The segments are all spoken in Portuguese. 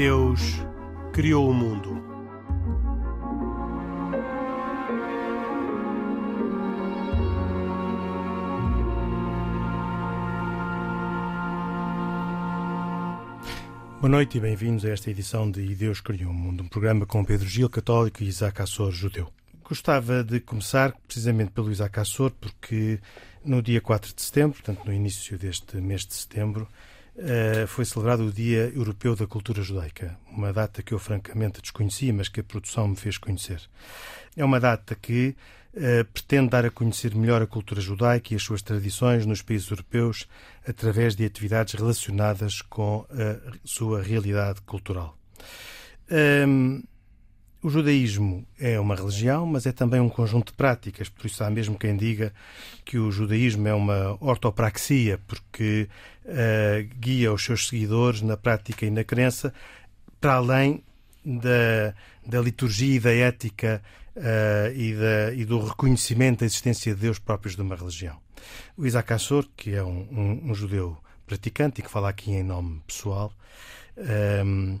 Deus criou o mundo. Boa noite e bem-vindos a esta edição de Deus Criou o Mundo, um programa com Pedro Gil, católico, e Isaac Assor, judeu. Gostava de começar precisamente pelo Isaac Assor, porque no dia 4 de setembro, portanto no início deste mês de setembro, foi celebrado o Dia Europeu da Cultura Judaica, uma data que eu francamente desconhecia, mas que a produção me fez conhecer. É uma data que uh, pretende dar a conhecer melhor a cultura judaica e as suas tradições nos países europeus através de atividades relacionadas com a sua realidade cultural. Um, ehm, o judaísmo é uma religião, mas é também um conjunto de práticas, por isso há mesmo quem diga que o judaísmo é uma ortopraxia, porque uh, guia os seus seguidores na prática e na crença, para além da, da liturgia e da ética uh, e, da, e, do reconhecimento da existência de Deus próprios de uma religião. O Isaac Assor, que é um, um, um judeu praticante e que fala aqui em nome pessoal, ehm,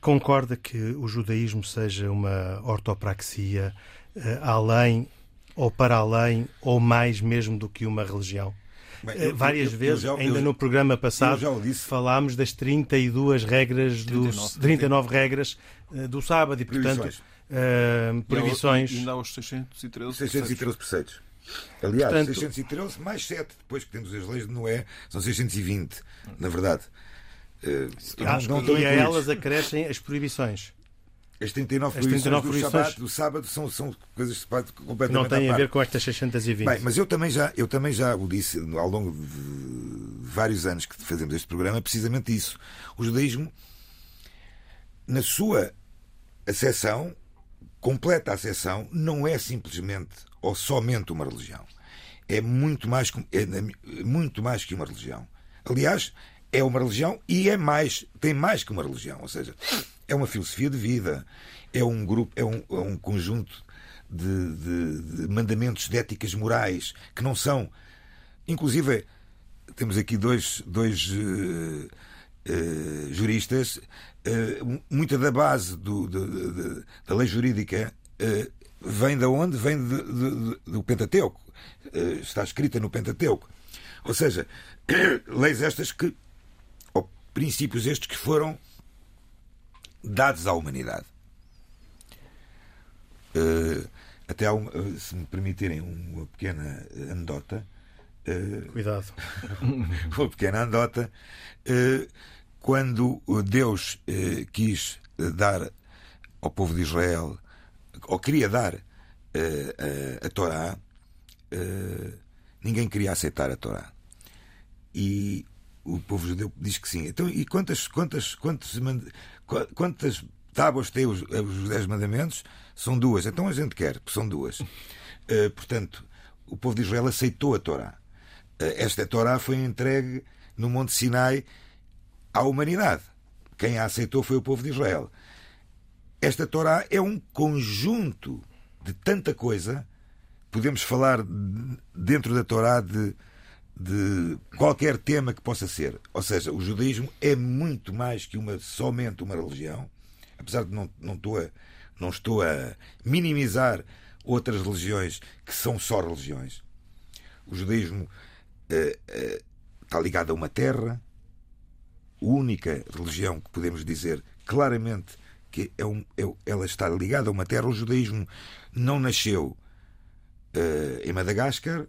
concorda que o judaísmo seja uma ortopraxia uh, além ou para além ou mais mesmo do que uma religião? Bem, eu, Várias eu, vezes, eu já, ainda no programa passado, falámos das 32 regras, 39, dos, 39 regras uh, do sábado e, portanto, uh, proibições. E ainda aos 613 613 preceitos. Aliás, Portanto, 613 mais 7, depois que temos as leis de Noé, são 620, na verdade. Uh, ah, não, não e a elas acrescem as proibições. As 39 as 39 proibições do, sábado, do sábado são, são coisas completamente Não têm a ver com estas 620. Bem, mas eu também, já, eu também já o disse ao longo de vários anos que fazemos este programa, precisamente isso. O judaísmo, na sua acessão, completa acessão, não é simplesmente ou somente uma religião. É muito mais, é muito mais que uma religião. Aliás, é uma religião e é mais, tem mais que uma religião. Ou seja, é uma filosofia de vida, é um grupo, é um, é um conjunto de, de, de, mandamentos de éticas morais que não são. Inclusive, temos aqui dois, dois uh, uh, juristas. Uh, muita da base do, de, de, da lei jurídica vem de onde? Vem do Pentateuco. está escrita no Pentateuco. Ou seja, leis estas que. Princípios estes que foram dados à humanidade. Uh, até uma, eh, se me permitirem uma pequena anedota. Uh, Cuidado. uma pequena anedota. Uh, quando Deus quis dar ao povo de Israel, ou queria dar a, a Torá, ninguém queria aceitar a Torá. E o povo judeu diz que sim. Então, e quantas, quantas, quantas, quantas tábuas têm os, os Dez Mandamentos? São duas. Então a gente quer, que são duas. Uh, portanto, o povo de Israel aceitou a Torá. Uh, esta Torá foi entregue no Monte Sinai à humanidade. Quem a aceitou foi o povo de Israel. Esta Torá é um conjunto de tanta coisa. Podemos falar dentro da Torá de de qualquer tema que possa ser. Ou seja, o judaísmo é muito mais que uma somente uma religião, apesar de não, não, estou, a, não estou a minimizar outras religiões que são só religiões. O judaísmo uh, uh, está ligado a uma terra, única religião que podemos dizer claramente que é um, é, ela está ligada a uma terra. O judaísmo não nasceu uh, em Madagascar,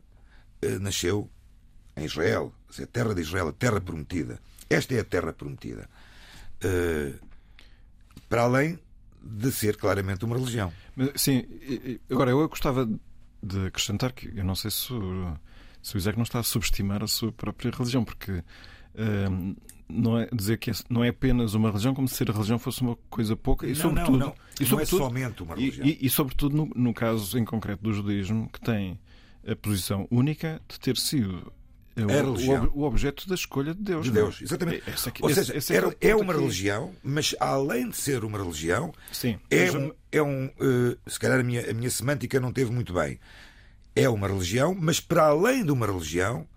nasceu em Israel, a terra de Israel, a terra prometida. Esta é a terra prometida. Uh, para além de ser claramente uma religião. Sim, agora eu gostava de acrescentar que eu não sei se o, se o Isaac não está a subestimar a sua própria religião, porque uh, não é dizer que é, não é apenas uma religião como se a religião fosse uma coisa pouca e não, sobretudo não, não. E, não é somente uma religião e, e, e sobretudo no, no, caso em concreto do judaísmo que tem a posição única de ter sido é o. O, objeto da escolha de Deus. De Deus, exatamente. É, essa, Ou seja, esse, esse é, é, uma religião, mas além de ser uma religião, Sim, é, um, é um. Uh, se calhar a minha, a minha semântica não teve muito bem. É uma religião, mas para além de uma religião.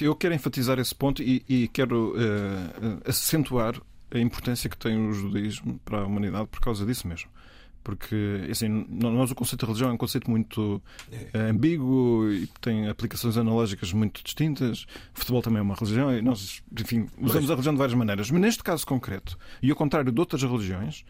Eu quero enfatizar esse ponto e, e quero uh, acentuar a importância que tem o judaísmo para a humanidade por causa disso mesmo. Porque, assim, nós o conceito de religião é um conceito muito é. ambíguo e tem aplicações analógicas muito distintas. O futebol também é uma religião e nós, enfim, usamos a religião de várias maneiras. Mas neste caso concreto, e ao contrário de outras religiões,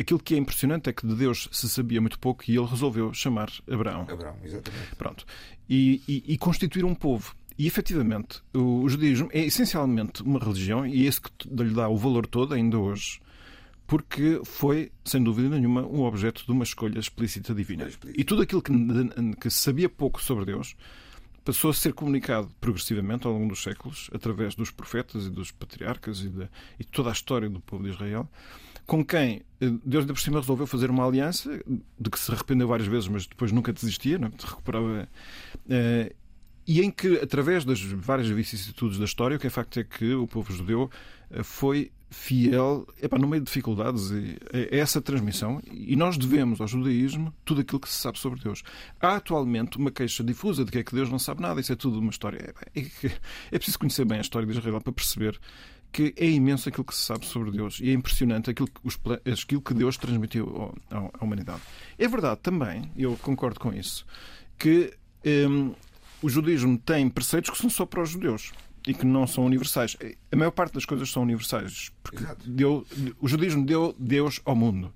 aquilo que é impressionante é que de Deus se sabia muito pouco e ele resolveu chamar Abraão. Abraão, exatamente. Pronto. E, e, e constituir um povo. E efetivamente, o, judaísmo é essencialmente uma religião e é esse que lhe dá o valor todo ainda hoje porque foi, sem dúvida nenhuma, um objeto de uma escolha explícita divina. E tudo aquilo que, que sabia pouco sobre Deus passou a ser comunicado progressivamente ao longo dos séculos, através dos profetas e dos patriarcas e de, e toda a história do povo de Israel, com quem eh, Deus de por cima resolveu fazer uma aliança, de que se arrependeu várias vezes, mas depois nunca desistia, não? É? recuperava. Uh, e em que, através das várias vicissitudes da história, o que é facto é que o povo judeu foi fiel no meio de dificuldades é essa transmissão e nós devemos ao judaísmo tudo aquilo que se sabe sobre Deus. Há atualmente uma queixa difusa de que é que Deus não sabe nada, isso é tudo uma história. É, é preciso conhecer bem a história de Israel para perceber que é imenso aquilo que se sabe sobre Deus e é impressionante aquilo que, os, aquilo que Deus transmitiu à humanidade. É verdade também, eu concordo com isso, que hum, o judaísmo tem preceitos que são só para os judeus e que não são universais. A maior parte das coisas são universais, porque deu, o judaísmo deu Deus ao mundo.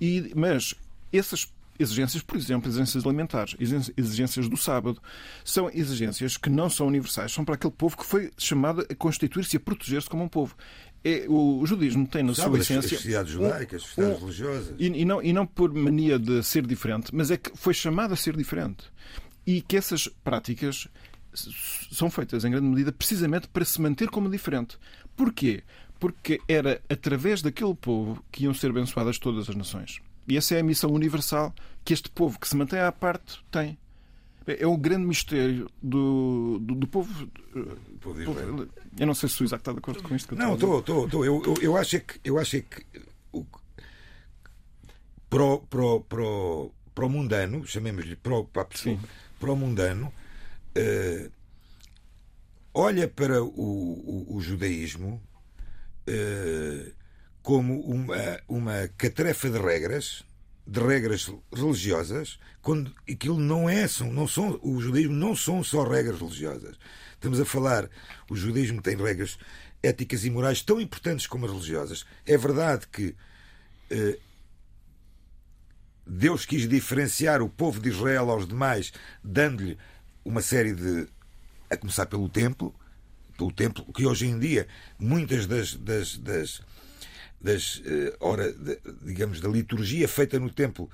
E, mas essas exigências, por exemplo, exigências alimentares, exigências do sábado, são exigências que não são universais, são para aquele povo que foi chamado a constituir-se e a proteger-se como um povo. É, o, judaísmo tem na Sabe, sua essência. As sociedades judaicas, as sociedades um, religiosas. E, e, não, e não por mania de ser diferente, mas é que foi chamado a ser diferente. E que essas práticas são feitas em grande medida precisamente para se manter como diferente. Porquê? Porque era através daquele povo que iam ser abençoadas todas as nações. E essa é a missão universal que este povo que se mantém à parte tem. É o grande mistério do, do, do povo. povo eu não sei se o Isaac está de acordo com isto que eu Não, estou, estou, estou. Eu, eu, eu acho é que, eu acho é que o, para, o, para, o, para, o, para o mundano, chamemos-lhe para o, para, pessoa, para o mundano, uh, olha para o, o, o judaísmo uh, como uma, uma catrefa de regras, de regras religiosas, quando aquilo não é, são, não são, o judaísmo não são só regras religiosas. Estamos a falar, o judaísmo tem regras éticas e morais tão importantes como as religiosas. É verdade que uh, Deus quis diferenciar o povo de Israel aos demais, dando-lhe uma série de. a começar pelo templo, pelo templo, que hoje em dia muitas das. das, das, das hora, de, digamos, da liturgia feita no templo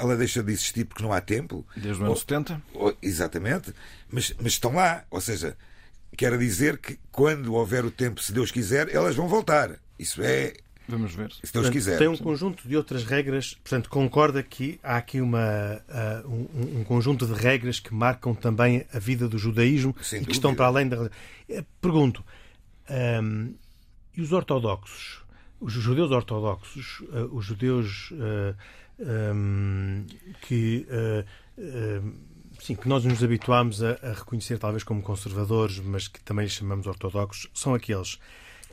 ela deixa de existir porque não há templo. Desde os anos 70? Ou, exatamente, mas, mas estão lá. Ou seja, quer dizer que quando houver o tempo, se Deus quiser, elas vão voltar. Isso é Vamos ver. Se Deus quiser. Tem um conjunto de outras regras, portanto, concorda que há aqui uma, uh, um, um, conjunto de regras que marcam também a vida do judaísmo Sem e que dúvida. estão para além da. Eh, pergunto, um, e os ortodoxos? Os judeus ortodoxos, uh, os judeus uh, um, que. Sim, que nós nos habituámos a, a reconhecer talvez como conservadores, mas que também chamamos ortodoxos, são aqueles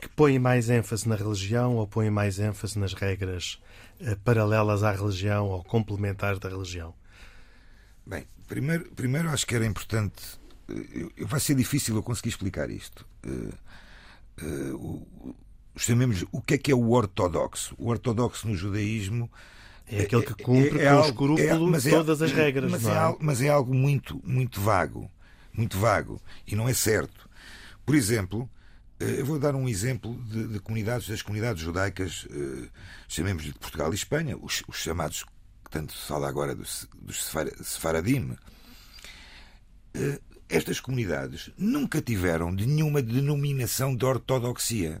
que põem mais ênfase na religião ou põem mais ênfase nas regras eh, paralelas à religião ou complementares da religião? Bem, primeiro, primeiro acho que era importante. Eh, vai ser difícil eu conseguir explicar isto. Uh, chamemos o que é que é o ortodoxo. O ortodoxo no judaísmo é aquele que cumpre é, é, com algo, escrúpulo é, todas as regras. Mas é? Algo, mas é algo muito, muito vago. Muito vago. E não é certo. Por exemplo, eu vou dar um exemplo de, de comunidades, das comunidades judaicas, eh, chamemos de Portugal e Espanha, os, os chamados, que tanto se fala agora dos, Sefaradim. Eh, estas comunidades nunca tiveram de nenhuma denominação de ortodoxia.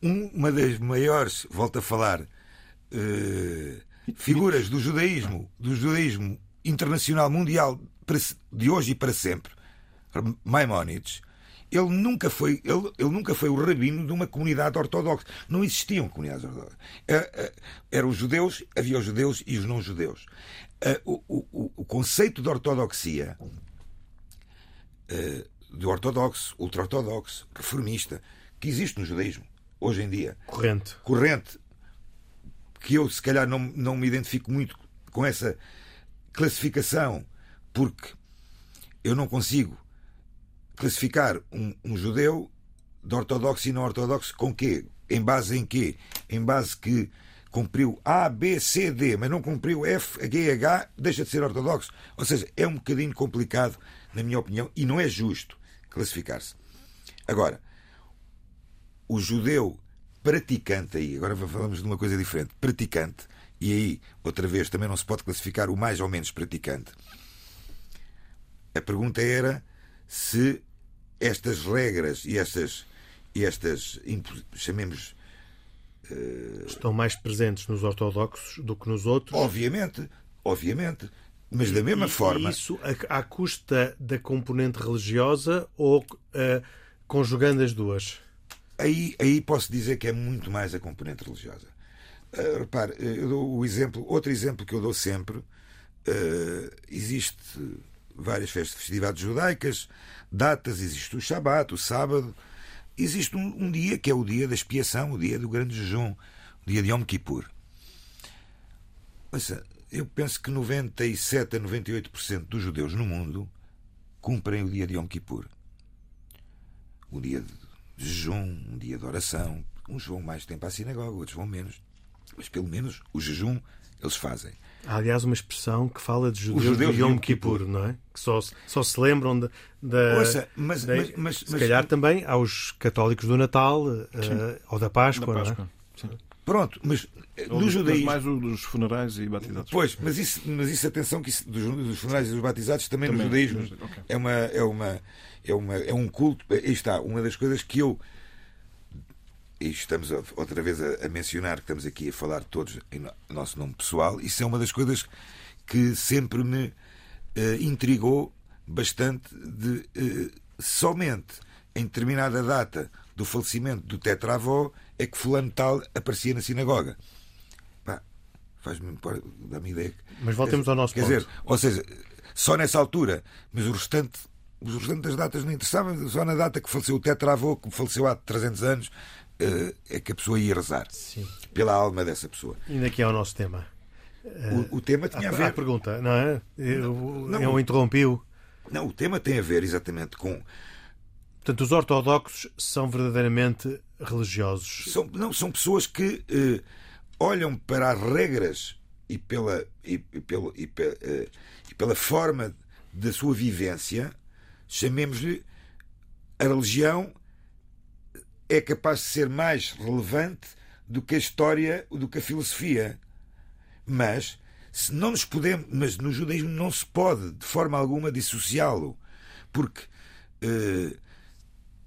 Um, uma das maiores, volto a falar, figuras do judaísmo, do judaísmo internacional mundial de hoje e para sempre, Maimónides, ele nunca foi ele, ele nunca foi o rabino de uma comunidade ortodoxa. Não existiam comunidades ortodoxas. Eh, eh, eram os judeus, havia os judeus e os não judeus. Eh, o, o, o conceito de ortodoxia, de ortodoxo, ultra-ortodoxo, reformista, que existe no judaísmo, hoje em dia. Corrente. Corrente. Que eu, se calhar, não, não me identifico muito com essa classificação, porque eu não consigo classificar um, um judeu de ortodoxo e não ortodoxo com quê? Em base em quê? Em base que cumpriu A, B, C, D, mas não cumpriu F, G, H, deixa de ser ortodoxo. Ou seja, é um bocadinho complicado, na minha opinião, e não é justo classificar-se. Agora, o judeu praticante aí, agora falamos de uma coisa diferente, praticante, e aí, outra vez, também não se pode classificar o mais ou menos praticante. A pergunta era se estas regras e estas, e estas chamemos. Uh... Estão mais presentes nos ortodoxos do que nos outros? Obviamente, obviamente. Mas da mesma e, forma. Isso à, custa da componente religiosa ou uh, conjugando as duas? Aí, aí posso dizer que é muito mais a componente religiosa. Uh, repare, eu dou o exemplo, outro exemplo que eu dou sempre. Uh, existe várias festividades judaicas, datas, existe o Shabat, o sábado. Existe um, um, dia que é o dia da expiação, o dia do grande jejum, o dia de Yom Kippur. Ouça, eu penso que 97 a 98% dos judeus no mundo cumprem o dia de Yom Kippur. O dia de jejum, um dia de oração. Uns vão mais tempo à sinagoga, outros vão menos. Mas pelo menos o jejum eles fazem. Há, aliás, uma expressão que fala de judeus, judeus de Yom Kippur, Kippur, não é? Que só, só se lembram da. da, Ouça, mas, da mas, mas, se calhar também aos católicos do Natal uh, ou da Páscoa, da Páscoa. não é? Pronto, mas no judaísmo. mais o dos funerais e batizados. Pois, mas isso, mas isso atenção, que isso, dos, dos, funerais e dos batizados também, também no judaísmo okay. é, uma, é, uma, é, uma, é um culto. Aí está, uma das coisas que eu e estamos outra vez a, a, mencionar que estamos aqui a falar todos em nosso nome pessoal, isso é uma das coisas que sempre me uh, intrigou bastante de uh, somente em determinada data do falecimento do tetravó é que fulano tal aparecia na sinagoga. Faz-me dá-me ideia. Mas voltemos ao nosso quer ponto. dizer, ou seja, só nessa altura, mas o restante os restantes das datas não interessavam, só na data que faleceu o tetravô, que faleceu há 300 anos, é que a pessoa ia rezar Sim. pela alma dessa pessoa. E aqui é o nosso tema. O, o tema tinha a, a ver. A pergunta, não é? Eu, não, eu interrompi-o. Não, o tema tem a ver exatamente com. Portanto, os ortodoxos são verdadeiramente religiosos. São, não, são pessoas que uh, olham para as regras e pela, e, e pelo, e, uh, e pela forma da sua vivência, chamemos-lhe a religião é capaz de ser mais relevante do que a história, do que a filosofia. Mas se não nos podemos, mas no judaísmo não se pode de forma alguma dissociá-lo, porque eh,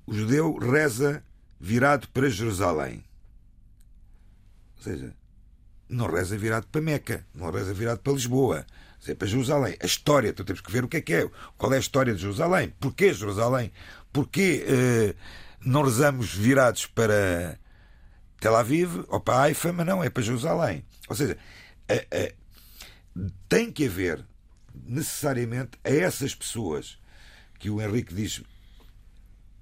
o judeu reza virado para Jerusalém. Ou seja, não reza virado para Meca, não reza virado para Lisboa, é para Jerusalém. A história, então temos que ver o que é que é, qual é a história de Jerusalém, porquê Jerusalém, porquê eh, não rezamos virados para Tel Aviv ou para Haifa, mas não, é para Jerusalém. Ou seja, a, a, tem que haver necessariamente a essas pessoas que o Henrique diz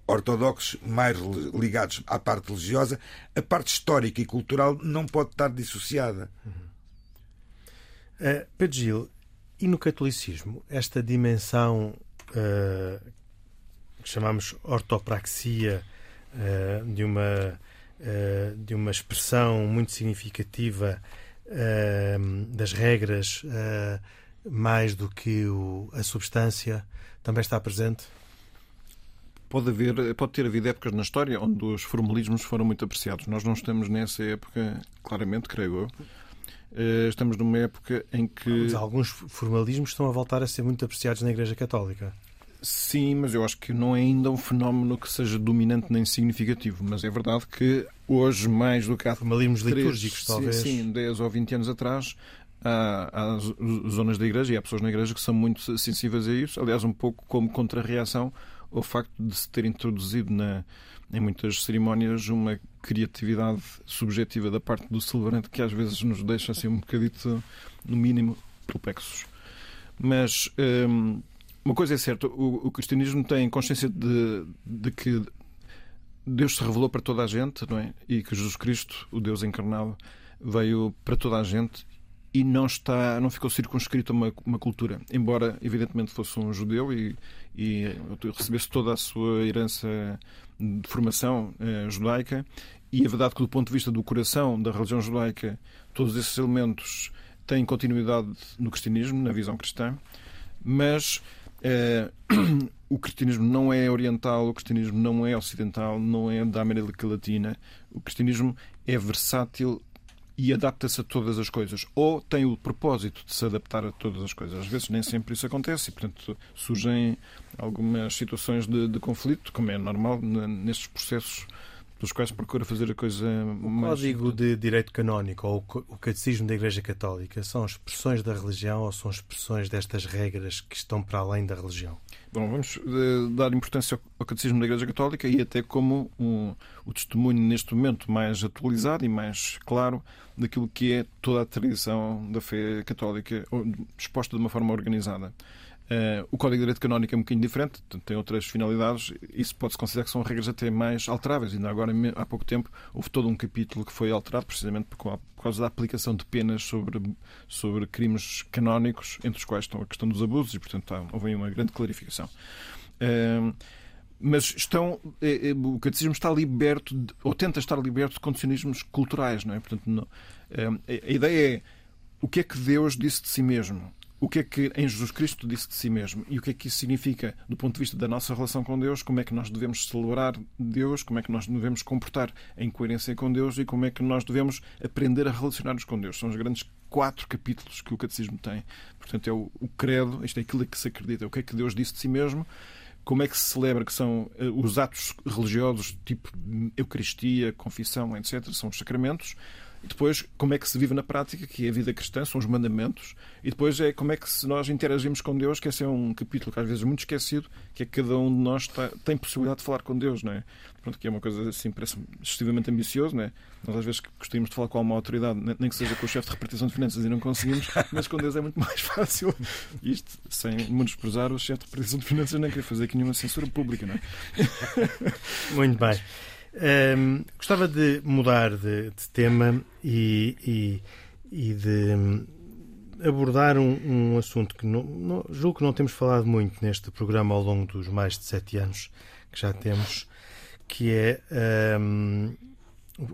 ortodoxos mais ligados à parte religiosa, a parte histórica e cultural não pode estar dissociada. Uhum. Uh, Pedro Gil, e no catolicismo, esta dimensão uh, que chamamos ortopraxia uh, de, uma, uh, de uma expressão muito significativa uh, das regras, mais do que o, a substância, também está presente? Pode, haver, pode ter havido épocas na história onde os formalismos foram muito apreciados. Nós não estamos nessa época, claramente, creio eu. Estamos numa época em que. Mas alguns formalismos estão a voltar a ser muito apreciados na Igreja Católica. Sim, mas eu acho que não é ainda um fenómeno que seja dominante nem significativo. Mas é verdade que hoje, mais do que há. Formalismos litúrgicos, talvez. Sim, 10 ou 20 anos atrás, há, zonas da igreja e há pessoas na igreja que são muito sensíveis a isso. Aliás, um pouco como contrarreação ao facto de se ter introduzido na, em muitas cerimónias uma criatividade subjetiva da parte do celebrante que às vezes nos deixa assim um bocadito, no mínimo, perplexos. Mas. Hum, uma coisa é certa, o, o cristianismo tem consciência de, de que Deus se revelou para toda a gente, não é? E que Jesus Cristo, o Deus encarnado, veio para toda a gente e não está, não ficou circunscrito a uma, uma cultura, embora evidentemente fosse um judeu e, e recebesse toda a sua herança de formação eh, judaica. E é verdade que do ponto de vista do coração da religião judaica, todos esses elementos têm continuidade no cristianismo, na visão cristã, mas eh, o cristianismo não é oriental, o cristianismo não é ocidental, não é da América Latina. O cristianismo é versátil e adapta-se a todas as coisas. Ou tem o propósito de se adaptar a todas as coisas. Às vezes nem sempre isso acontece e, portanto, surgem algumas situações de, de conflito, como é normal nestes processos pelos quais procura fazer a coisa o mais. O Código de Direito Canónico ou o Catecismo da Igreja Católica são expressões da religião ou são expressões destas regras que estão para além da religião? Bom, vamos uh, dar importância ao Catecismo da Igreja Católica e até como um, o testemunho neste momento mais atualizado e mais claro daquilo que é toda a tradição da fé católica exposta de uma forma organizada. Uh, o Código de Direito Canónico é um bocadinho diferente, tem outras finalidades. Isso pode-se considerar que são regras até mais alteráveis. Ainda agora, há pouco tempo, houve todo um capítulo que foi alterado precisamente por causa da aplicação de penas sobre, sobre crimes canónicos, entre os quais estão a questão dos abusos, e, portanto, há, houve uma grande clarificação. Uh, mas estão, é, é, o catecismo está liberto, de, ou tenta estar liberto de condicionismos culturais, não é? Portanto, não, é, a ideia é o que é que Deus disse de si mesmo o que é que em Jesus Cristo disse de si mesmo e o que é que isso significa do ponto de vista da nossa relação com Deus, como é que nós devemos celebrar Deus, como é que nós devemos comportar em coerência com Deus e como é que nós devemos aprender a relacionar-nos com Deus. São os grandes quatro capítulos que o catecismo tem. Portanto, é o, o credo, isto é aquilo que se acredita, o que é que Deus disse de si mesmo, como é que se celebra, que são eh, os atos religiosos, tipo Eucaristia, confissão, etc., são os sacramentos, e depois, como é que se vive na prática, que é a vida cristã, são os mandamentos. E depois é como é que nós interagimos com Deus, que esse é um capítulo que às vezes é muito esquecido, que é que cada um de nós está, tem possibilidade de falar com Deus, não é? Pronto, que é uma coisa assim, parece excessivamente ambicioso, não é? Nós às vezes gostaríamos de falar com uma autoridade, nem que seja com o chefe de repartição de finanças e não conseguimos, mas com Deus é muito mais fácil. Isto, sem menosprezar o chefe de repartição de finanças, nem queria fazer aqui nenhuma censura pública, não é? Muito bem. Um, gostava de mudar de, de tema e, e, e, de hum, abordar um, um assunto que não, não, julgo que não temos falado muito neste programa ao longo dos mais de sete anos que já temos, que é um,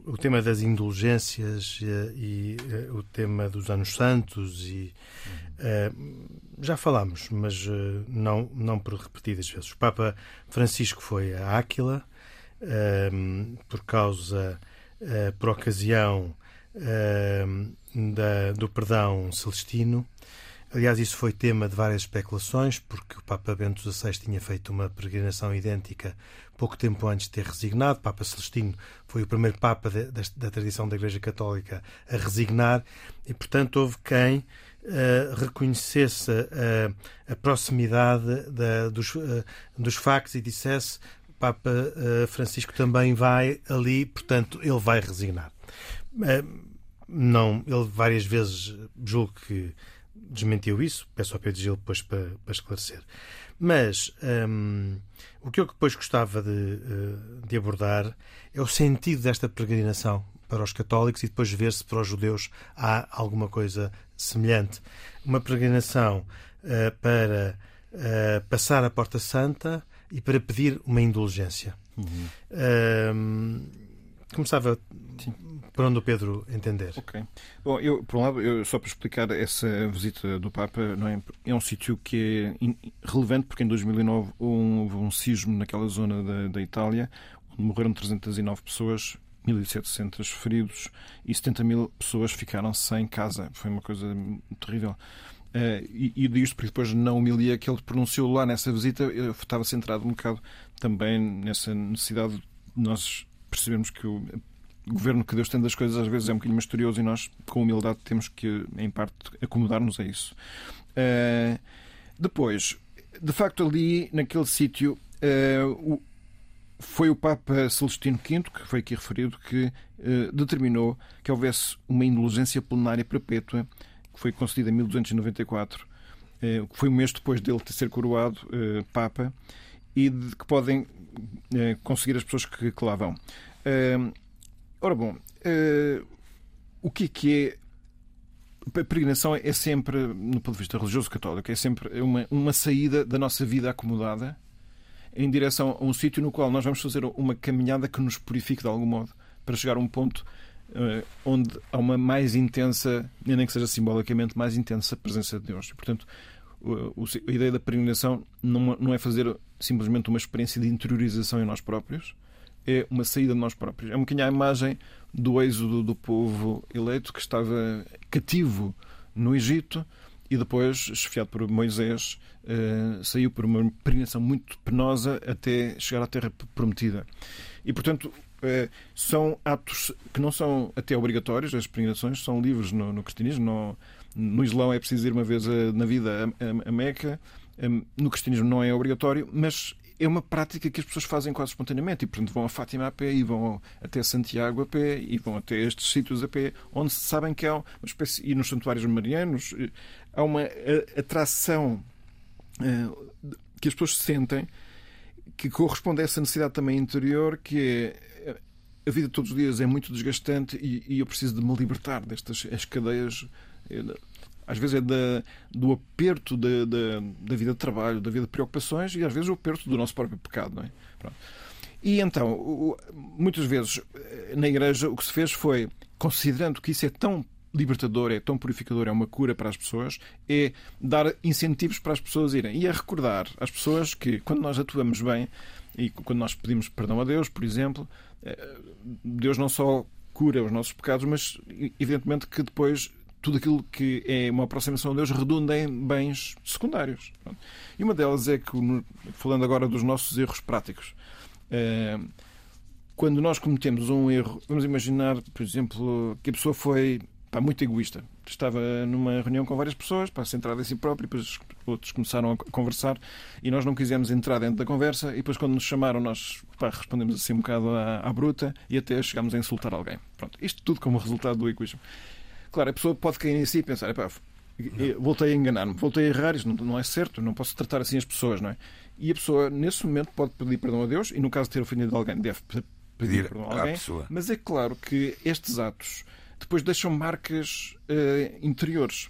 o, tema das indulgências e, e, eh, o tema dos anos santos e uh, já falámos, mas uh, não, não por repetidas vezes. O Papa Francisco foi a Áquila Ehm, por causa, uh, por ocasião uh, da, do perdão celestino. Aliás, isso foi tema de várias especulações, porque o Papa Bento XVI tinha feito uma peregrinação idêntica pouco tempo antes de ter resignado. O Papa Celestino foi o primeiro Papa de, da, da, tradição da Igreja Católica a resignar, e, portanto, houve quem uh, reconhecesse a proximidade da, dos, uh, dos factos e dissesse Papa uh, Francisco também vai ali, portanto, ele vai resignar. Uh, não, ele várias vezes julgo que desmentiu isso, peço ao Pedro Gil depois para, para esclarecer. Mas um, o que eu depois gostava de, uh, de abordar é o sentido desta peregrinação para os católicos e depois ver se para os judeus há alguma coisa semelhante. Uma peregrinação uh, para uh, passar a Porta Santa e para pedir uma indulgência. Uhum. começava Sim. por onde o Pedro entender. Ok. Bom, eu, por um lado, eu, só para explicar essa visita do Papa, não é, é um sítio que é relevante porque em 2009 houve um sismo naquela zona da, da Itália onde morreram 309 pessoas, 1.700 feridos e 70 mil pessoas ficaram sem casa. Foi uma coisa terrível. Uh, e, disto porque depois na homilia que ele pronunciou lá nessa visita eu estava centrado um bocado também nessa necessidade de nós percebemos que o governo que Deus tem das coisas às vezes é um bocadinho misterioso e nós com humildade temos que em parte acomodar-nos a isso. Uh, depois de facto ali naquele sítio uh, foi o Papa Celestino V, que foi aqui referido, que determinou que houvesse uma indulgência plenária perpétua que foi concedida em 1294, eh, que foi um mês depois dele ter ser coroado eh, Papa, e de que podem eh, conseguir as pessoas que, lá vão. Ora bom, o que é que é a peregrinação é sempre, no ponto de vista religioso católico, é sempre uma, uma saída da nossa vida acomodada em direção a um sítio no qual nós vamos fazer uma caminhada que nos purifique de algum modo, para chegar a um ponto onde há uma mais intensa, nem que seja simbolicamente, mais intensa presença de Deus. Portanto, a ideia da peregrinação não, é fazer simplesmente uma experiência de interiorização em nós próprios, é uma saída de nós próprios. É um bocadinho a imagem do êxodo do povo eleito que estava cativo no Egito e depois, chefiado por Moisés, eh, saiu por uma peregrinação muito penosa até chegar à Terra Prometida. E, portanto, eh, são atos que não são até obrigatórios, as peregrinações são livres no, no cristianismo. No, Islão é preciso ir uma vez na vida a, a, a Meca, no cristianismo não é obrigatório, mas é uma prática que as pessoas fazem quase espontaneamente e, portanto, vão a Fátima a pé e vão até Santiago a pé e vão até estes sítios a pé, onde se sabem que há uma espécie. e nos santuários marianos eh, há uma atração eh, que as pessoas sentem que corresponde a essa necessidade também interior que é a vida todos os dias é muito desgastante e, e eu preciso de me libertar destas as cadeias eh, às vezes é da, do aperto da, da, da, vida de trabalho, da vida de preocupações e às vezes o aperto do nosso próprio pecado. Não é? Pronto. E então, muitas vezes na Igreja o que se fez foi, considerando que isso é tão libertador, é tão purificador, é uma cura para as pessoas, é dar incentivos para as pessoas irem. E é recordar às pessoas que quando nós atuamos bem e quando nós pedimos perdão a Deus, por exemplo, eh, Deus não só cura os nossos pecados, mas evidentemente que depois tudo aquilo que é uma aproximação a Deus redunda em bens secundários. E uma delas é que, falando agora dos nossos erros práticos, eh, quando nós cometemos um erro, vamos imaginar, por exemplo, que a pessoa foi pá, muito egoísta. Estava numa reunião com várias pessoas, para centrada em si próprio, e depois outros começaram a conversar e nós não quisemos entrar dentro da conversa. E depois, quando nos chamaram, nós pá, respondemos assim um bocado à, à bruta e até chegámos a insultar alguém. Pronto, isto tudo como resultado do egoísmo. Claro, a pessoa pode cair em si e pensar, voltei a enganar-me, voltei a errar, isto não, não é certo, não posso tratar assim as pessoas, não é? E a pessoa, nesse momento, pode pedir perdão a Deus e, no caso de ter ofendido alguém, deve pedir, pedir perdão a alguém. Pessoa. Mas é claro que estes atos depois deixam marcas uh, interiores.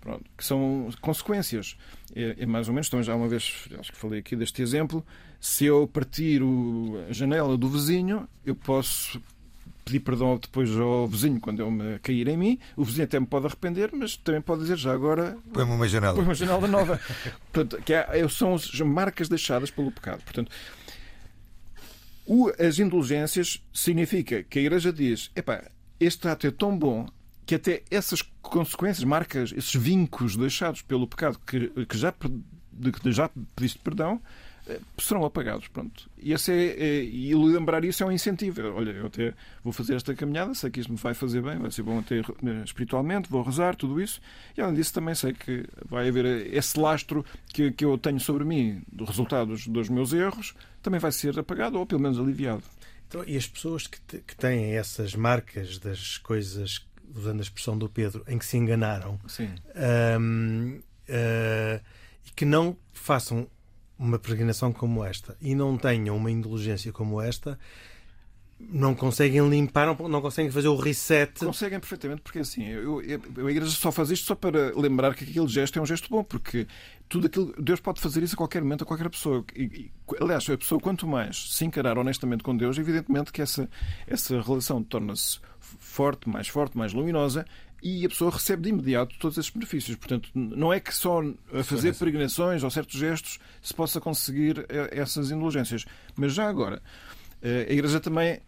Pronto, que são consequências. É, é, mais ou menos, então já uma vez, acho que falei aqui deste exemplo, se eu partir o, a janela do vizinho, eu posso pedir perdão depois ao vizinho quando eu me cair em mim. O vizinho até me pode arrepender, mas também pode dizer já agora. Põe-me uma janela. Põe uma janela nova. Portanto, que é, são as marcas deixadas pelo pecado. Portanto, o, as indulgências significa que a Igreja diz: epá, este ato é tão bom que até essas consequências, marcas, esses vincos deixados pelo pecado que, que já, que já pediste perdão, eh, serão apagados. Pronto. E, esse é, é, e lembrar isso é um incentivo. Olha, eu até vou fazer esta caminhada, sei que isto me vai fazer bem, vai ser bom até eh, espiritualmente, vou rezar, tudo isso. E além disso, também sei que vai haver esse lastro que, que eu tenho sobre mim, dos resultados dos meus erros, também vai ser apagado ou pelo menos aliviado. Então, e as pessoas que, te, que têm essas marcas das coisas, usando a expressão do Pedro, em que se enganaram, um, uh, eh, e que não façam uma peregrinação como esta e não tenham uma indulgência como esta, não conseguem limpar, não conseguem fazer o reset. Conseguem perfeitamente, porque assim, eu, eu, a Igreja só faz isto só para lembrar que aquele gesto é um gesto bom, porque tudo aquilo, Deus pode fazer isso a qualquer momento, a qualquer pessoa. E, e, aliás, a pessoa, quanto mais se encarar honestamente com Deus, evidentemente que essa, essa relação torna-se forte, mais forte, mais luminosa e a pessoa recebe de imediato todos esses benefícios. Portanto, não é que só a fazer peregrinações ou certos gestos se possa conseguir eh, essas indulgências. Mas já agora, a Igreja também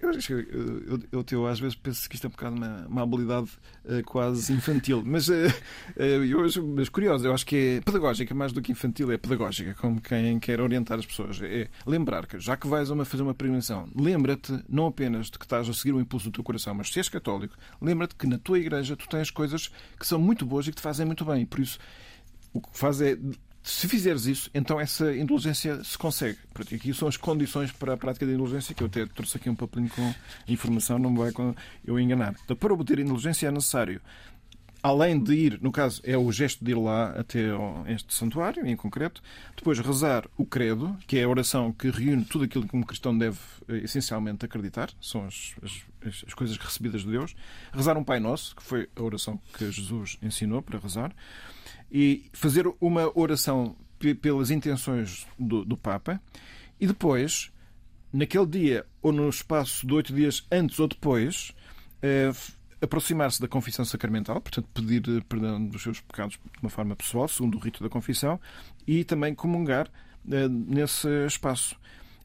eu, eu, eu, eu, às vezes penso que isto é um bocado uma, uma habilidade uh, quase infantil, mas, uh, uh, mas curioso, eu acho que é pedagógica mais do que infantil, é pedagógica, como quem quer orientar as pessoas. É lembrar que, já que vais a uma, fazer uma peregrinação, lembra-te não apenas de que estás a seguir o impulso do teu coração, mas se és católico, lembra-te que na tua igreja tu tens coisas que são muito boas e que te fazem muito bem. Por isso, o que faz é se fizeres isso, então essa indulgência se consegue. Aqui são as condições para a prática da indulgência, que eu até trouxe aqui um papelinho com informação, não me vai eu enganar. Então, para obter indulgência é necessário além de ir, no caso, é o gesto de ir lá até este santuário, em concreto, depois rezar o credo, que é a oração que reúne tudo aquilo que um cristão deve eh, essencialmente acreditar, são as, as, as coisas recebidas de Deus, rezar um Pai Nosso, que foi a oração que Jesus ensinou para rezar, e fazer uma oração pe- pelas intenções do, do Papa, e depois, naquele dia ou no espaço de oito dias antes ou depois, eh, aproximar-se da confissão sacramental, portanto, pedir eh, perdão dos seus pecados de uma forma pessoal, segundo o rito da confissão, e também comungar eh, nesse espaço.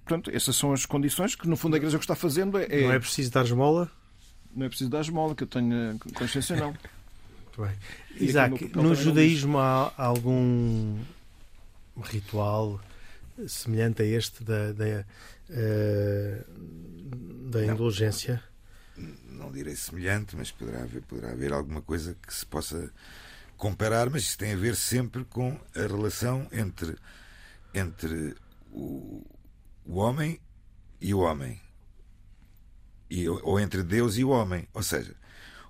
Portanto, essas são as condições que, no fundo, a Igreja que está fazendo é. Não é preciso dar esmola? não é preciso dar esmola, que eu tenha consciência, não. Muito bem. E Isaac, no judaísmo há algum ritual semelhante a este da, da, eh, da indulgência? Não direi semelhante, mas poderá haver, poderá haver alguma coisa que se possa comparar, mas isso tem a ver sempre com a relação entre, entre o, o homem e o homem. E, ou entre Deus e o homem. Ou seja,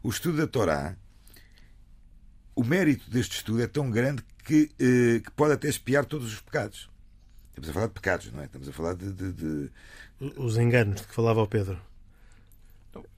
o estudo da Torá, o mérito deste estudo é tão grande que, eh, que pode até espiar todos os pecados. Estamos a falar de pecados, não é? Estamos a falar de- de- de, Os enganos de que falava o Pedro.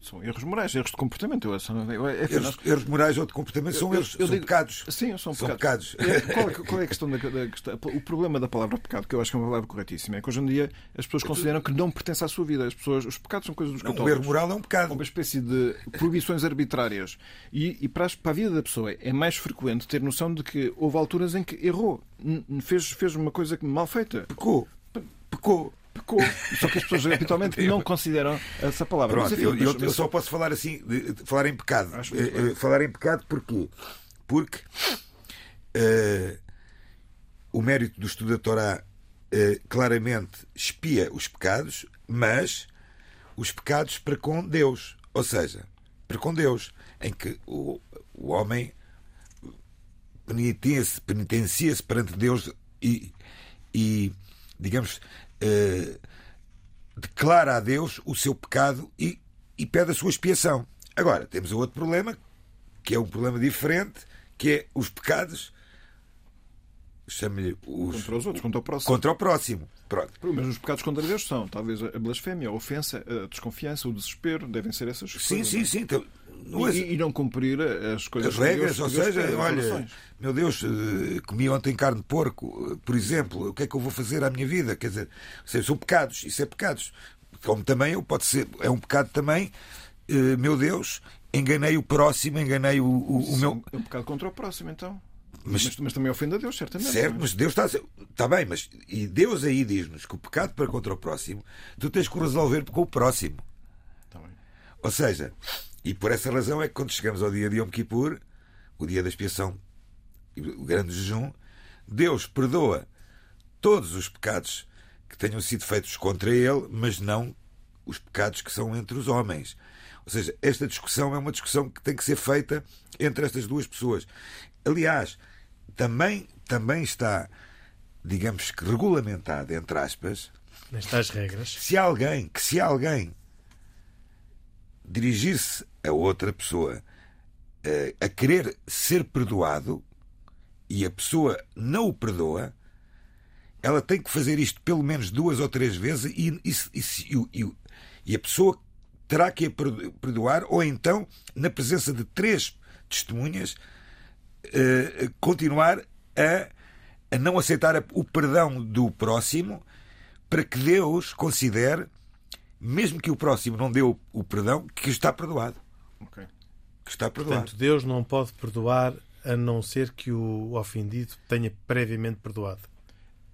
São erros morais, erros de comportamento. Eu, são, eu, é, enfim, Erros, erros morais ou de comportamento são, Eu- erros, são digo- pecados. Sim, são São pecados. pecados. É, Qual é, qual é a questão da, da questão? O problema da palavra pecado, que eu acho que é uma palavra corretíssima, é que hoje em dia as pessoas consideram que não pertence à sua vida. As pessoas, os pecados são coisas dos Não, o católicos. erro moral é um pecado. uma espécie de proibições arbitrárias. E, e para, a vida da pessoa é mais frequente ter noção de que houve alturas em que errou, fez, fez uma coisa mal feita, Pecou. Pecou. Pecou. Só que as pessoas habitualmente não consideram essa palavra. Pronto, Mas, enfim, eu, eu- mas- eu só posso falar assim, falar em pecado. Eh, eh, falar em pecado porquê? Porque eh, o mérito do estudo da Torá eh, claramente espia os pecados, mas os pecados para com Deus. Ou seja, para com Deus, em que o, o homem penitencia-se penitencia-se perante Deus e, e digamos, eh, declara a Deus o seu pecado e, e pede a sua expiação. Agora, temos outro problema, que é um problema diferente, que é os pecados, chame-lhe os Contra os outros, contra o próximo. contra o próximo. Pronto. Mas os pecados contra Deus são talvez a blasfémia, a ofensa, a desconfiança, o desespero, devem ser essas Sim, coisas. sim, não é? sim. Então, não E, e não cumprir as coisas as regras, ou seja, olha, meu Deus, eh, comi ontem carne de porco, eh, por exemplo, o que é que eu vou fazer à minha vida? Quer dizer, seja, são pecados, isso é pecados. Como também pode ser, é um pecado também, eh, meu Deus, enganei o próximo, enganei o, o, o meu. É um pecado contra o próximo, então. Mas- Mas, mas, também ofende a Deus, certamente. Certo, é? mas Deus está, está bem, mas e Deus aí diz-nos que o pecado para contra o próximo, tu tens que resolver com o próximo. Está bem. Ou seja, e por essa razão é que quando chegamos ao dia de Yom Kippur, o dia da expiação o grande jejum, Deus perdoa todos os pecados que tenham sido feitos contra Ele, mas não os pecados que são entre os homens. Ou seja, esta discussão é uma discussão que tem que ser feita entre estas duas pessoas. Aliás, também, também está, digamos que regulamentado, entre aspas, Nestas regras. se alguém, que se alguém dirigir-se a outra pessoa eh, a querer ser perdoado e a pessoa não o perdoa, ela tem que fazer isto pelo menos duas ou três vezes e, e, e e a pessoa terá que a perdo- perdoar ou então, na presença de três testemunhas, eh, continuar a, a não aceitar o perdão do próximo para que Deus considere, mesmo que o próximo não deu o perdão, que está perdoado. Ok. Que está perdoado. Portanto, Deus não pode perdoar a não ser que o ofendido tenha previamente perdoado.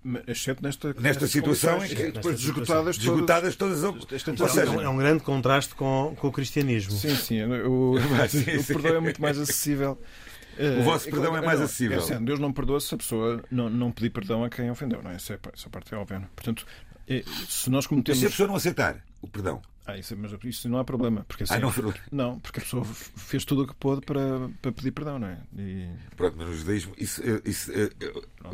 Mas, Exceto nesta, Nesta situação em que- e depois de esgotadas todas- todas Ou. É seja, um- é um grande contraste com, com o cristianismo. Sim, sim. O, o, Sim, o sim. perdão é muito mais acessível. O vosso Eh, perdão é claro, mais não, acessível. é assim, Deus não perdoa se a pessoa não, não pedir perdão a quem ofendeu. Não é? essa, é, essa parte é óbvia. não é? Portanto, eh, se nós Mas cometemos. se a pessoa não aceitar o perdão, Ah, isso, mas isso não há problema. Porque, assim, Ah, não- não, porque a pessoa fez tudo o que pôde para, para pedir perdão, não é? E pronto, mas no judaísmo isso, isso,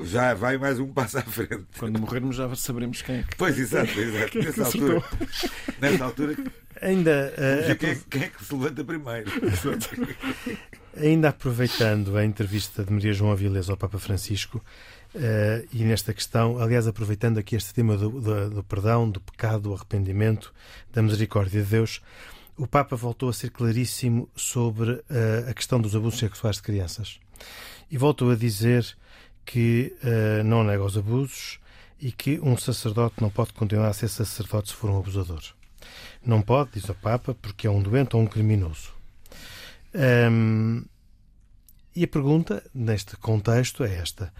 já vai mais um passo à frente. quando morrermos já saberemos quem é que. Pois, exato, exato. Nessa altura, nessa altura Ainda, eh, quem, é, quem é que se levanta primeiro? ainda aproveitando a entrevista de Maria João Avilés ao Papa Francisco, uh, e nesta questão, aliás, aproveitando aqui este tema do, do, do, perdão, do pecado, do arrependimento, da misericórdia de Deus, o Papa voltou a ser claríssimo sobre uh, a questão dos abusos sexuais de crianças. E voltou a dizer que uh, não nega os abusos e que um sacerdote não pode continuar a ser sacerdote se for um abusador. Não pode, diz o Papa, porque é um doente ou um criminoso. Um, e a pergunta, neste contexto, é esta.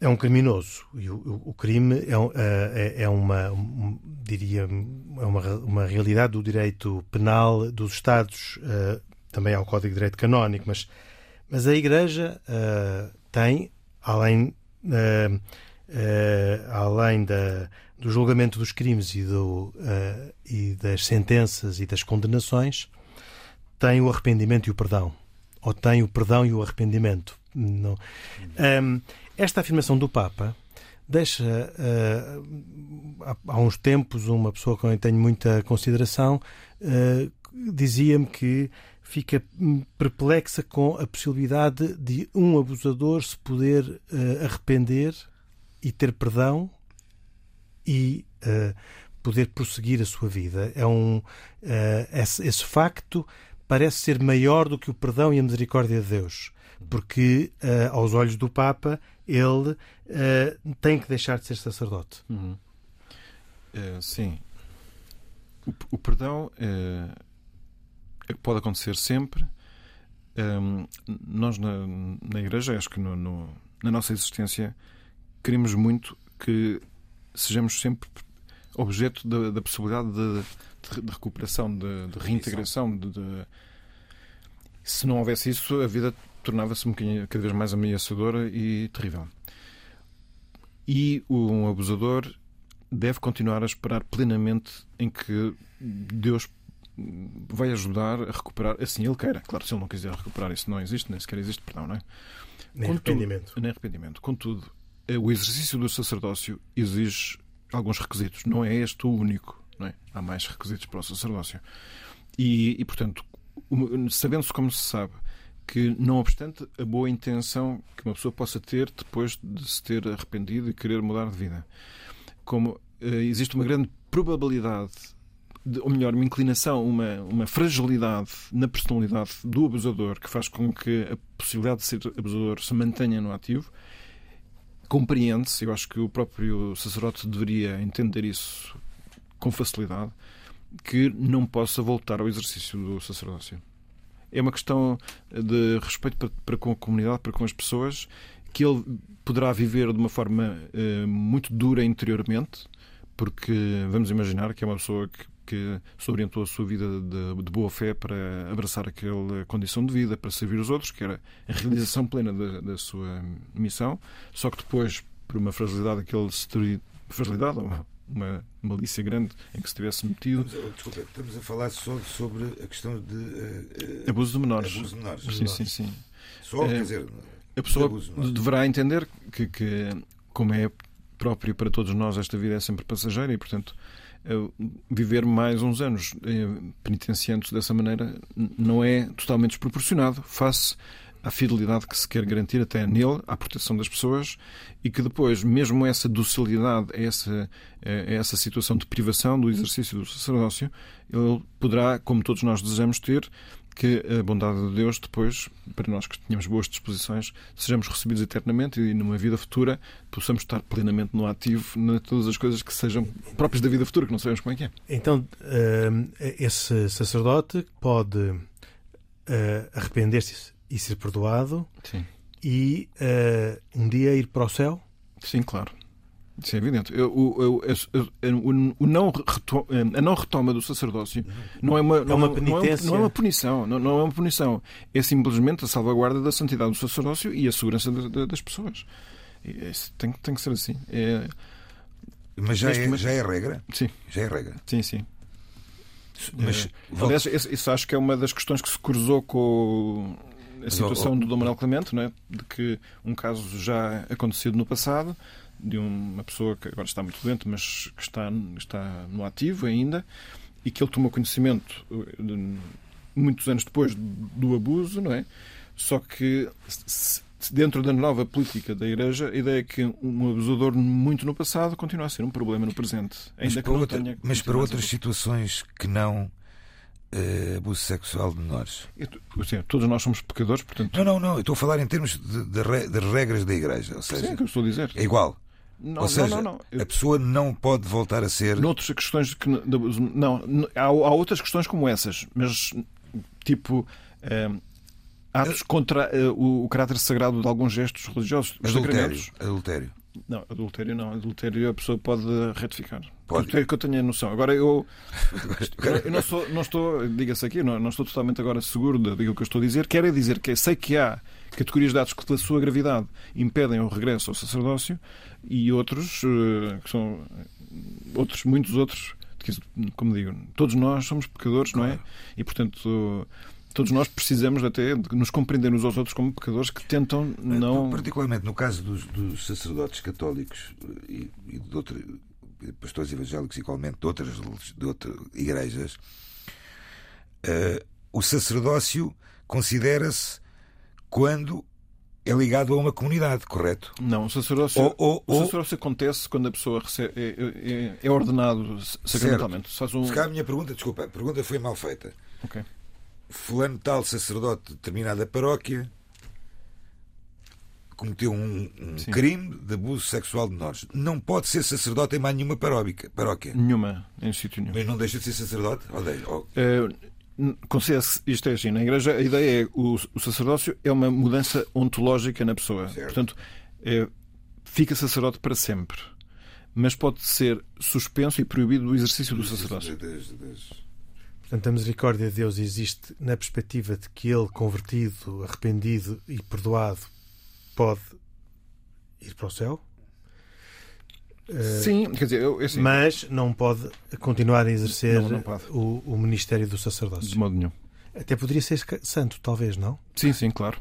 É um criminoso e o, o crime é, é, é uma, um, diria, é uma, uma realidade do direito penal dos Estados, uh, também há o Código de Direito Canónico, mas, mas a Igreja uh, tem, além, uh, além da, do julgamento dos crimes e, do, e das sentenças e das condenações, tem o arrependimento e o perdão. Ou tem o perdão e o arrependimento. Não. Um, esta afirmação do Papa deixa uh, há uns tempos uma pessoa com quem tenho muita consideração uh, dizia-me que fica perplexa com a possibilidade de um abusador se poder uh, arrepender e ter perdão e poder prosseguir a sua vida. É um esse, esse facto parece ser maior do que o perdão e a misericórdia de Deus, porque uh, aos olhos do Papa ele uh, tem que deixar de ser sacerdote. Uhum. Uh, sim. O, o perdão pode acontecer sempre. Um, nós na, na Igreja, acho que no, no, na nossa existência, queremos muito que sejamos sempre objeto da, da possibilidade de, de, de, recuperação, de, de reintegração. De, se não houvesse isso, a vida tornava-se um cada vez mais ameaçadora e terrível. E um abusador deve continuar a esperar plenamente em que Deus vai ajudar a recuperar, assim ele queira. Claro, se ele não quiser recuperar, isso não existe, nem sequer existe perdão, não é? Nem Contudo, arrependimento. Nem arrependimento. Contudo, o exercício do sacerdócio exige alguns requisitos. Não é este o único. Não é? Há mais requisitos para o sacerdócio. E, e portanto, sabendo-se como se sabe que, não obstante a boa intenção que uma pessoa possa ter depois de se ter arrependido e querer mudar de vida, como uh, existe uma grande probabilidade, de, ou melhor, uma inclinação, uma, uma fragilidade na personalidade do abusador que faz com que a possibilidade de ser abusador se mantenha no ativo, compreende-se, eu acho que o próprio sacerdote deveria entender isso com facilidade, que não possa voltar ao exercício do sacerdócio. É uma questão de respeito para, para com a comunidade, para com as pessoas, que ele poderá viver de uma forma eh, muito dura interiormente, porque vamos imaginar que é uma pessoa que, que se orientou a sua vida de, de, boa fé para abraçar aquela condição de vida, para servir os outros, que era a realização plena da, da sua missão, só que depois, por uma fragilidade que ele se fragilidade, uma malícia grande em que se tivesse metido. Estamos a, desculpa, estamos a falar só sobre a questão de uh, abuso de menores. Abuso de menores. Sim, sim, sim. Só, quer dizer, a pessoa deverá entender que, que, como é próprio para todos nós, esta vida é sempre passageira e, portanto, viver mais uns anos penitenciantes dessa maneira não é totalmente desproporcionado face à fidelidade que se quer garantir até nele, à proteção das pessoas, e que depois, mesmo essa docilidade, essa, essa situação de privação do exercício do sacerdócio, ele poderá, como todos nós desejamos ter, que a bondade de Deus depois, para nós que tenhamos boas disposições, sejamos recebidos eternamente e numa vida futura possamos estar plenamente no ativo em todas as coisas que sejam próprias da vida futura, que não sabemos como é que é. Então, hum, esse sacerdote pode hum, arrepender-se e ser perdoado Sim. e uh, um dia ir para o céu? Sim, claro. Isso é evidente. Eu, o, o, o, não a não retoma do sacerdócio não é uma, é uma penitência. Não é, não é uma punição. Não, não, é uma punição. É simplesmente a salvaguarda da santidade do sacerdócio e a segurança de, de, das pessoas. Isso tem, tem que ser assim. É... Mas já é, já é regra? Sim. Já é regra? Sim, sim. Mas, é, aliás, isso acho que é uma das questões que se cruzou com a situação do Dom Manuel Clemente, não é? de que um caso já acontecido no passado, de uma pessoa que agora está muito doente, mas que está, está no ativo ainda, e que ele tomou conhecimento muitos anos depois do abuso, não é? Só que dentro da nova política da Igreja, a ideia é que um abusador muito no passado continua a ser um problema no presente. Ainda mas para, outra, mas para outras situações que não uh, abuso sexual de menores. Assim, todos nós somos pecadores, portanto. Não, não, não. Eu estou a falar em termos de, de, de regras da Igreja. Ou seja, Sim, é que eu estou a dizer. É igual. Não, Ou seja, não, não, não. a pessoa não pode voltar a ser. Noutras questões que. Não, há, há outras questões como essas, mas tipo. Eh, atos contra uh, o, o, caráter sagrado de alguns gestos religiosos. Adultério. Adultério. Não, adultério não. Adultério a pessoa pode retificar. Pode. Adultério que eu tenho a noção. Agora eu, eu não, sou, não estou, diga-se aqui, não, não estou totalmente agora seguro daquilo que eu estou a dizer. Quero é dizer que sei que há categorias de atos que, pela sua gravidade, impedem o regresso ao sacerdócio e outros, uh, que são outros, muitos outros, como digo, todos nós somos pecadores, claro. não é? E portanto todos nós precisamos até de nos compreender uns aos outros como pecadores que tentam não. Particularmente no caso dos, dos sacerdotes católicos e, e de outros pastores evangélicos, igualmente de outras, de outras igrejas, uh, o sacerdócio considera-se quando é ligado a uma comunidade, correto? Não, o sacerdócio, ou, ou, o sacerdócio acontece quando a pessoa recebe, é, é, é ordenado sacramentalmente. Faz um... a minha pergunta, desculpa, a pergunta foi mal feita. Okay fulano tal sacerdote de determinada paróquia cometeu um, um crime de abuso sexual de menores. Não pode ser sacerdote em mais nenhuma paróquia. paróquia. Nenhuma, em sítio nenhum. Mas não deixa de ser sacerdote? Ou... Uh, isto é assim, na Igreja a ideia é o, o sacerdócio é uma mudança ontológica na pessoa. Certo. Portanto, é, fica sacerdote para sempre. Mas pode ser suspenso e proibido do exercício do sacerdócio. Portanto, a misericórdia de Deus existe na perspectiva de que ele, convertido, arrependido e perdoado, pode ir para o céu. Sim, quer dizer, eu, mas não pode continuar a exercer não, não o, o, ministério do sacerdócio. De modo nenhum. Até poderia ser santo, talvez, não? Sim, sim, claro.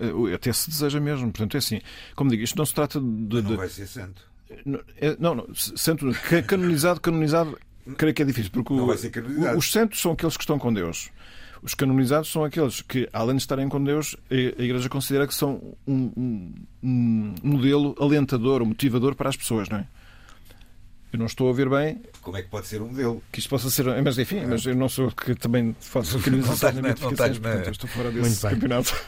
Eh, até se deseja mesmo. Portanto, é assim, como digo, isto não se trata de. de... Não vai ser santo. É, não, não, santo, canonizado, canonizado creio que é difícil, porque o, os santos são aqueles que estão com Deus. Os canonizados são aqueles que, além de estarem com Deus, a Igreja considera que são um, um, um modelo alentador, motivador para as pessoas, não é? Eu não estou a ouvir bem. Como é que pode ser um modelo? Que isto possa ser. Mas enfim, mas eu não sou que também faço canonização de notificações, portanto eu estou fora desse campeonato.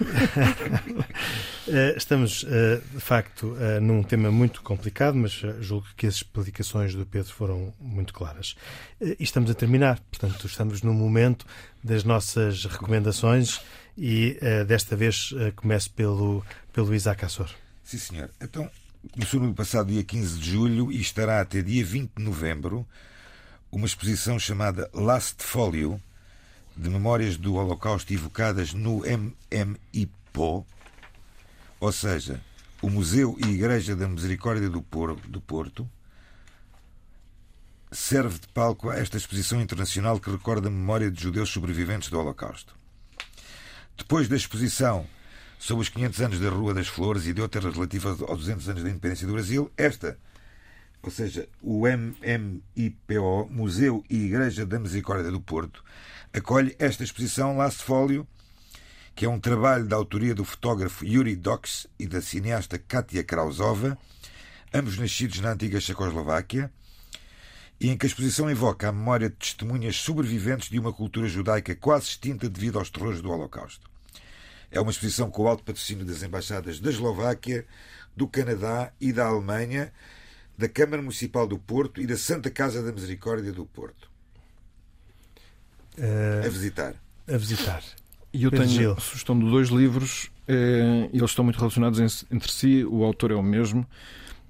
Eh, estamos, eh, de facto, eh, num tema muito complicado, mas julgo que as explicações do Pedro foram muito claras. E estamos a terminar, portanto, estamos no momento das nossas recomendações e desta vez começo pelo, pelo Isaac Assor. Sim, senhor. Então, Começou no passado dia 15 de julho e estará até dia 20 de novembro uma exposição chamada Last Folio de memórias do Holocausto evocadas no MMIPO, ou seja, o Museu e Igreja da Misericórdia do Porto, serve de palco a esta exposição internacional que recorda a memória de judeus sobreviventes do Holocausto. Depois da exposição sobre os 500 anos da Rua das Flores e de outras relativas aos 200 anos da independência do Brasil, esta, ou seja, o MMIPO, Museu e Igreja da Misericórdia do Porto, acolhe esta exposição Last Folio, que é um trabalho da autoria do fotógrafo Yuri Dox e da cineasta Katia Krausova, ambos nascidos na antiga Checoslováquia, e em que a exposição evoca a memória de testemunhas sobreviventes de uma cultura judaica quase extinta devido aos terrores do Holocausto. É uma exposição com o alto patrocínio das embaixadas da Eslováquia, do Canadá e da Alemanha, da Câmara Municipal do Porto e da Santa Casa da Misericórdia do Porto. Uh, a visitar. A visitar. E eu tenho a sugestão de dois livros, eh, eles estão muito relacionados entre si, o autor é o mesmo,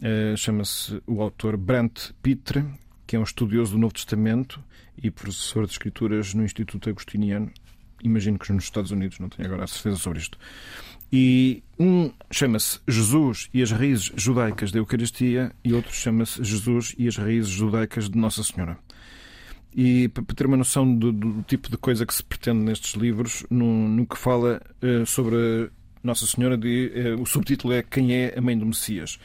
eh, chama-se o autor Brant Pitre, que é um estudioso do Novo Testamento e professor de escrituras no Instituto Agostiniano imagino que nos Estados Unidos, não tenho agora a certeza sobre isto. E um chama-se Jesus e as raízes judaicas da Eucaristia e outro chama-se Jesus e as raízes judaicas de Nossa Senhora. E para ter uma noção do, do tipo de coisa que se pretende nestes livros, no, no que fala uh, sobre Nossa Senhora, de, uh, o subtítulo é Quem é a Mãe do Messias.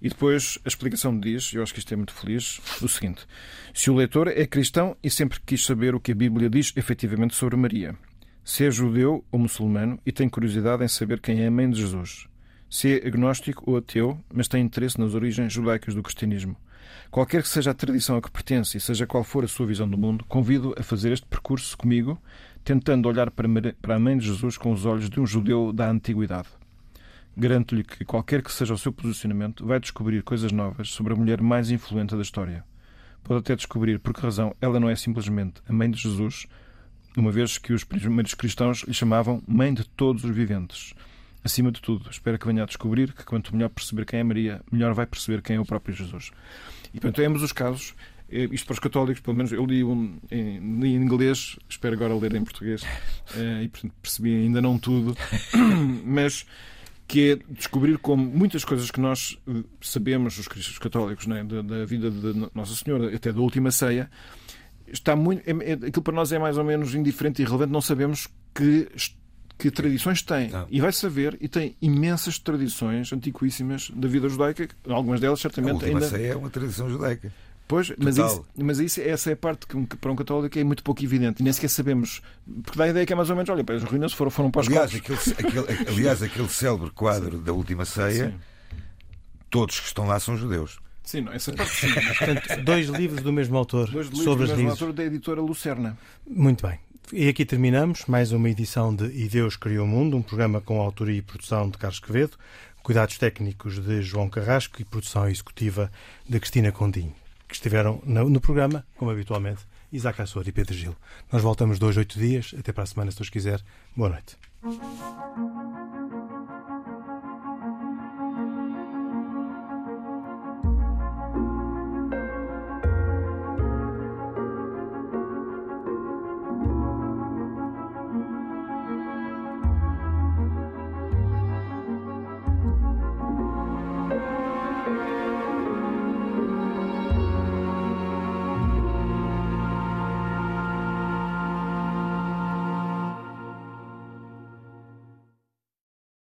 E depois a explicação diz, eu acho que isto é muito feliz, o seguinte: se o leitor é cristão e sempre quis saber o que a Bíblia diz efetivamente sobre Maria, Se é judeu ou muçulmano e tem curiosidade em saber quem é a mãe de Jesus. Se é agnóstico ou ateu, mas tem interesse nas origens judaicas do cristianismo. Qualquer que seja a tradição a que pertence e seja qual for a sua visão do mundo, convido a fazer este percurso comigo, tentando olhar para a mãe de Jesus com os olhos de um judeu da antiguidade. Garanto-lhe que, qualquer que seja o seu posicionamento, vai descobrir coisas novas sobre a mulher mais influente da história. Pode até descobrir por que razão ela não é simplesmente a mãe de Jesus, uma vez que os primeiros cristãos lhe chamavam mãe de todos os viventes. Acima de tudo, espero que venha a descobrir que quanto melhor perceber quem é Maria, melhor vai perceber quem é o próprio Jesus. E, portanto, em ambos os casos, eh, isto para os católicos, pelo menos eu li, um, em, inglês, espero agora ler em português, eh, e portanto percebi ainda não tudo, mas que é descobrir como muitas coisas que nós eh, sabemos, os cristãos católicos, né, da, da, vida de Nossa Senhora, até da última ceia, está muito. É, é, aquilo para nós é mais ou menos indiferente e irrelevante, não sabemos que que tradições tem. Não. E vai saber, e tem imensas tradições antiquíssimas da vida judaica, algumas delas certamente a ainda. ceia é uma tradição judaica. Pois, mas, isso, mas isso, essa é a parte que, para um católico é muito pouco evidente. E nem sequer sabemos. Porque dá a ideia que é mais ou menos: olha, as ruínas foram, foram para os aliás, aquele, aquele, aliás, aquele célebre quadro Sim. da última ceia, Sim. todos que estão lá são judeus. Sim, não, essa parte sim. Portanto, dois livros do mesmo autor dois livros sobre do mesmo autor da editora Lucerna. Muito bem. E aqui terminamos mais uma edição de E Deus Criou o Mundo, um programa com autoria e produção de Carlos Quevedo, cuidados técnicos de João Carrasco e produção executiva de Cristina Condinho que estiveram no, programa, como habitualmente, Isaac Assor e Pedro Gil. Nós voltamos dois, oito dias. Até para a semana, se Deus quiser. Boa noite.